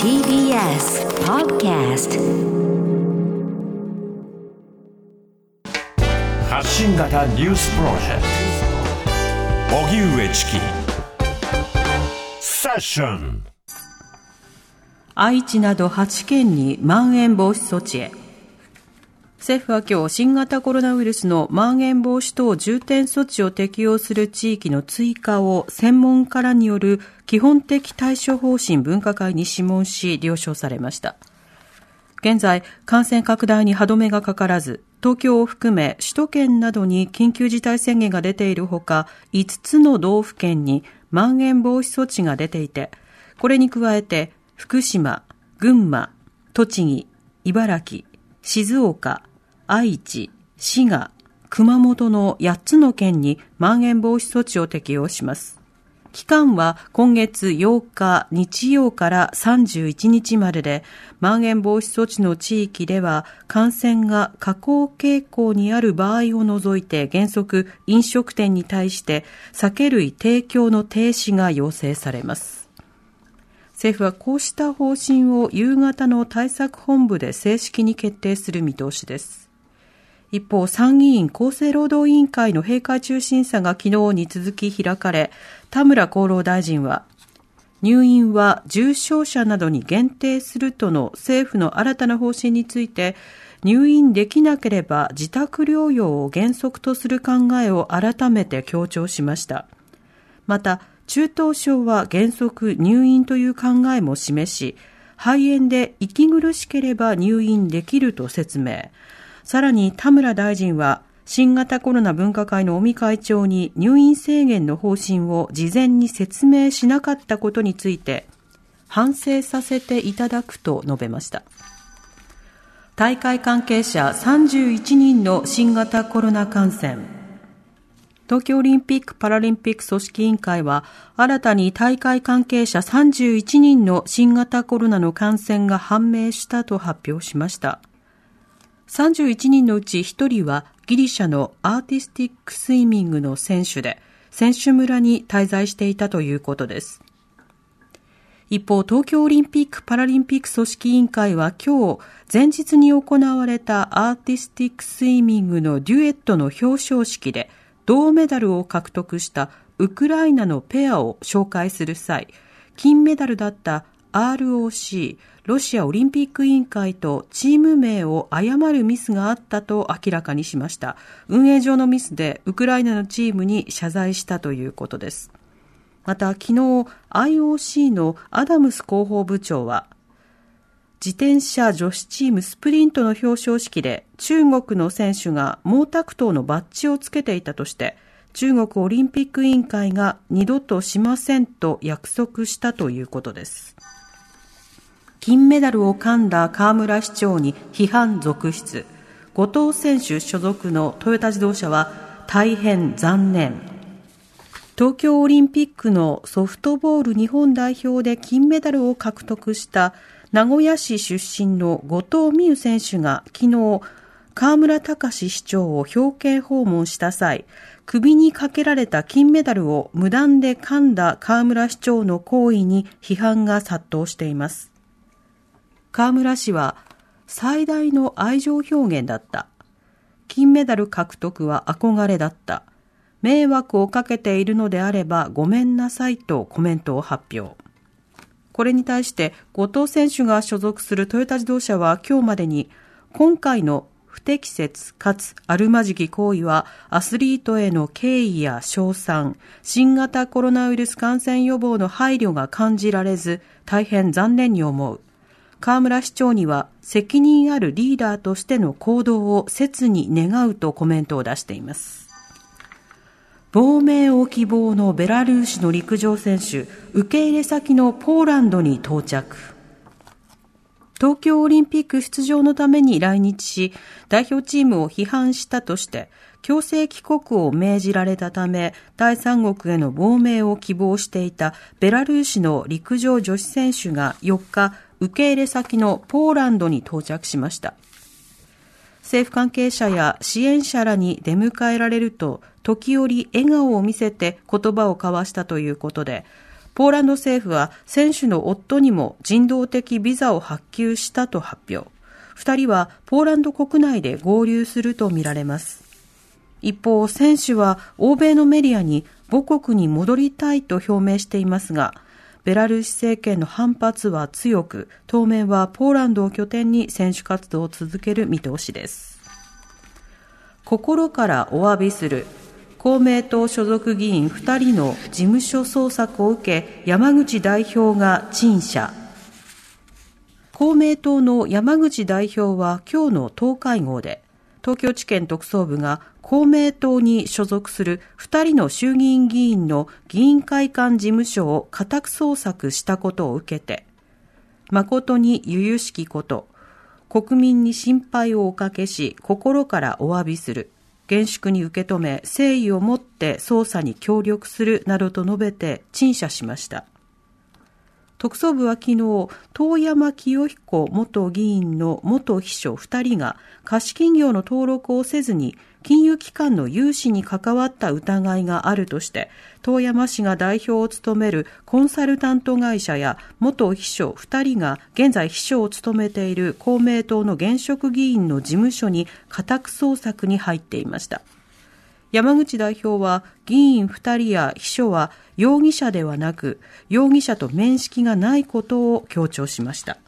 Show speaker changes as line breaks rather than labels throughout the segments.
TBS Podcast
発信型ニュースプロジェクト。荻上チキ。セッション。
愛知など8県にまん延防止措置へ政府は今日新型コロナウイルスのまん延防止等重点措置を適用する地域の追加を専門家らによる基本的対処方針分科会に諮問し了承されました。現在感染拡大に歯止めがかからず東京を含め首都圏などに緊急事態宣言が出ているほか5つの道府県にまん延防止措置が出ていてこれに加えて福島、群馬、栃木、茨城、静岡、愛知、滋賀、熊本の8つの県にまん延防止措置を適用します。期間は今月8日日曜から31日までで、まん延防止措置の地域では感染が下降傾向にある場合を除いて原則飲食店に対して酒類提供の停止が要請されます。政府はこうした方針を夕方の対策本部で正式に決定する見通しです。一方、参議院厚生労働委員会の閉会中審査が昨日に続き開かれ、田村厚労大臣は、入院は重症者などに限定するとの政府の新たな方針について、入院できなければ自宅療養を原則とする考えを改めて強調しました。また、中等症は原則入院という考えも示し、肺炎で息苦しければ入院できると説明。さらに田村大臣は新型コロナ分科会の尾身会長に入院制限の方針を事前に説明しなかったことについて反省させていただくと述べました。大会関係者31人の新型コロナ感染。東京オリンピック・パラリンピック組織委員会は新たに大会関係者31人の新型コロナの感染が判明したと発表しました。31人のうち1人はギリシャのアーティスティックスイミングの選手で、選手村に滞在していたということです。一方、東京オリンピック・パラリンピック組織委員会は今日、前日に行われたアーティスティックスイミングのデュエットの表彰式で、銅メダルを獲得したウクライナのペアを紹介する際、金メダルだった ROC、ロシアオリンピック委員会とチーム名を誤るミスがあったと明らかにしました。運営上のミスでウクライナのチームに謝罪したということです。また昨日 IOC のアダムス広報部長は自転車女子チームスプリントの表彰式で中国の選手が毛沢東のバッジをつけていたとして中国オリンピック委員会が二度としませんと約束したということです。金メダルを噛んだ河村市長に批判続出。後藤選手所属のトヨタ自動車は大変残念。東京オリンピックのソフトボール日本代表で金メダルを獲得した名古屋市出身の後藤美優選手が昨日、河村隆市長を表敬訪問した際、首にかけられた金メダルを無断で噛んだ河村市長の行為に批判が殺到しています。河村氏は最大の愛情表現だった。金メダル獲得は憧れだった。迷惑をかけているのであればごめんなさいとコメントを発表。これに対して後藤選手が所属するトヨタ自動車は今日までに今回の不適切かつあるまじき行為はアスリートへの敬意や賞賛、新型コロナウイルス感染予防の配慮が感じられず大変残念に思う。河村市長には責任あるリーダーとしての行動を切に願うとコメントを出しています。亡命を希望のベラルーシの陸上選手、受け入れ先のポーランドに到着。東京オリンピック出場のために来日し、代表チームを批判したとして、強制帰国を命じられたため、第三国への亡命を希望していたベラルーシの陸上女子選手が4日、受け入れ先のポーランドに到着しました。政府関係者や支援者らに出迎えられると、時折笑顔を見せて言葉を交わしたということで、ポーランド政府は選手の夫にも人道的ビザを発給したと発表。二人はポーランド国内で合流するとみられます。一方、選手は欧米のメディアに母国に戻りたいと表明していますが、ベラルーシ政権の反発は強く、当面はポーランドを拠点に選手活動を続ける見通しです。心からお詫びする公明党所属議員2人の事務所捜索を受け、山口代表が陳謝。公明党の山口代表は今日の党会合で、東京地検特捜部が公明党に所属する2人の衆議院議員の議員会館事務所を家宅捜索したことを受けて、誠に由々しきこと、国民に心配をおかけし、心からお詫びする。厳粛に受け止め、誠意を持って捜査に協力するなどと述べて陳謝しました。特捜部は昨日、遠山清彦元議員の元秘書2人が貸金業の登録をせずに金融機関の融資に関わった疑いがあるとして、遠山氏が代表を務めるコンサルタント会社や元秘書2人が現在秘書を務めている公明党の現職議員の事務所に家宅捜索に入っていました。山口代表は議員2人や秘書は容疑者ではなく容疑者と面識がないことを強調しました。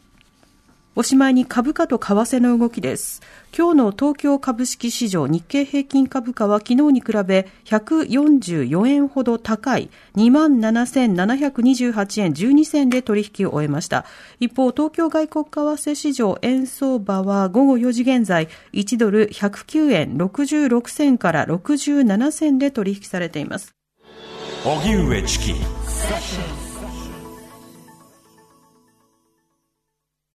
おしまいに株価と為替の動きです。今日の東京株式市場日経平均株価は昨日に比べ144円ほど高い27,728円12銭で取引を終えました。一方、東京外国為替市場円相場は午後4時現在1ドル109円66銭から67銭で取引されています。
荻上チキ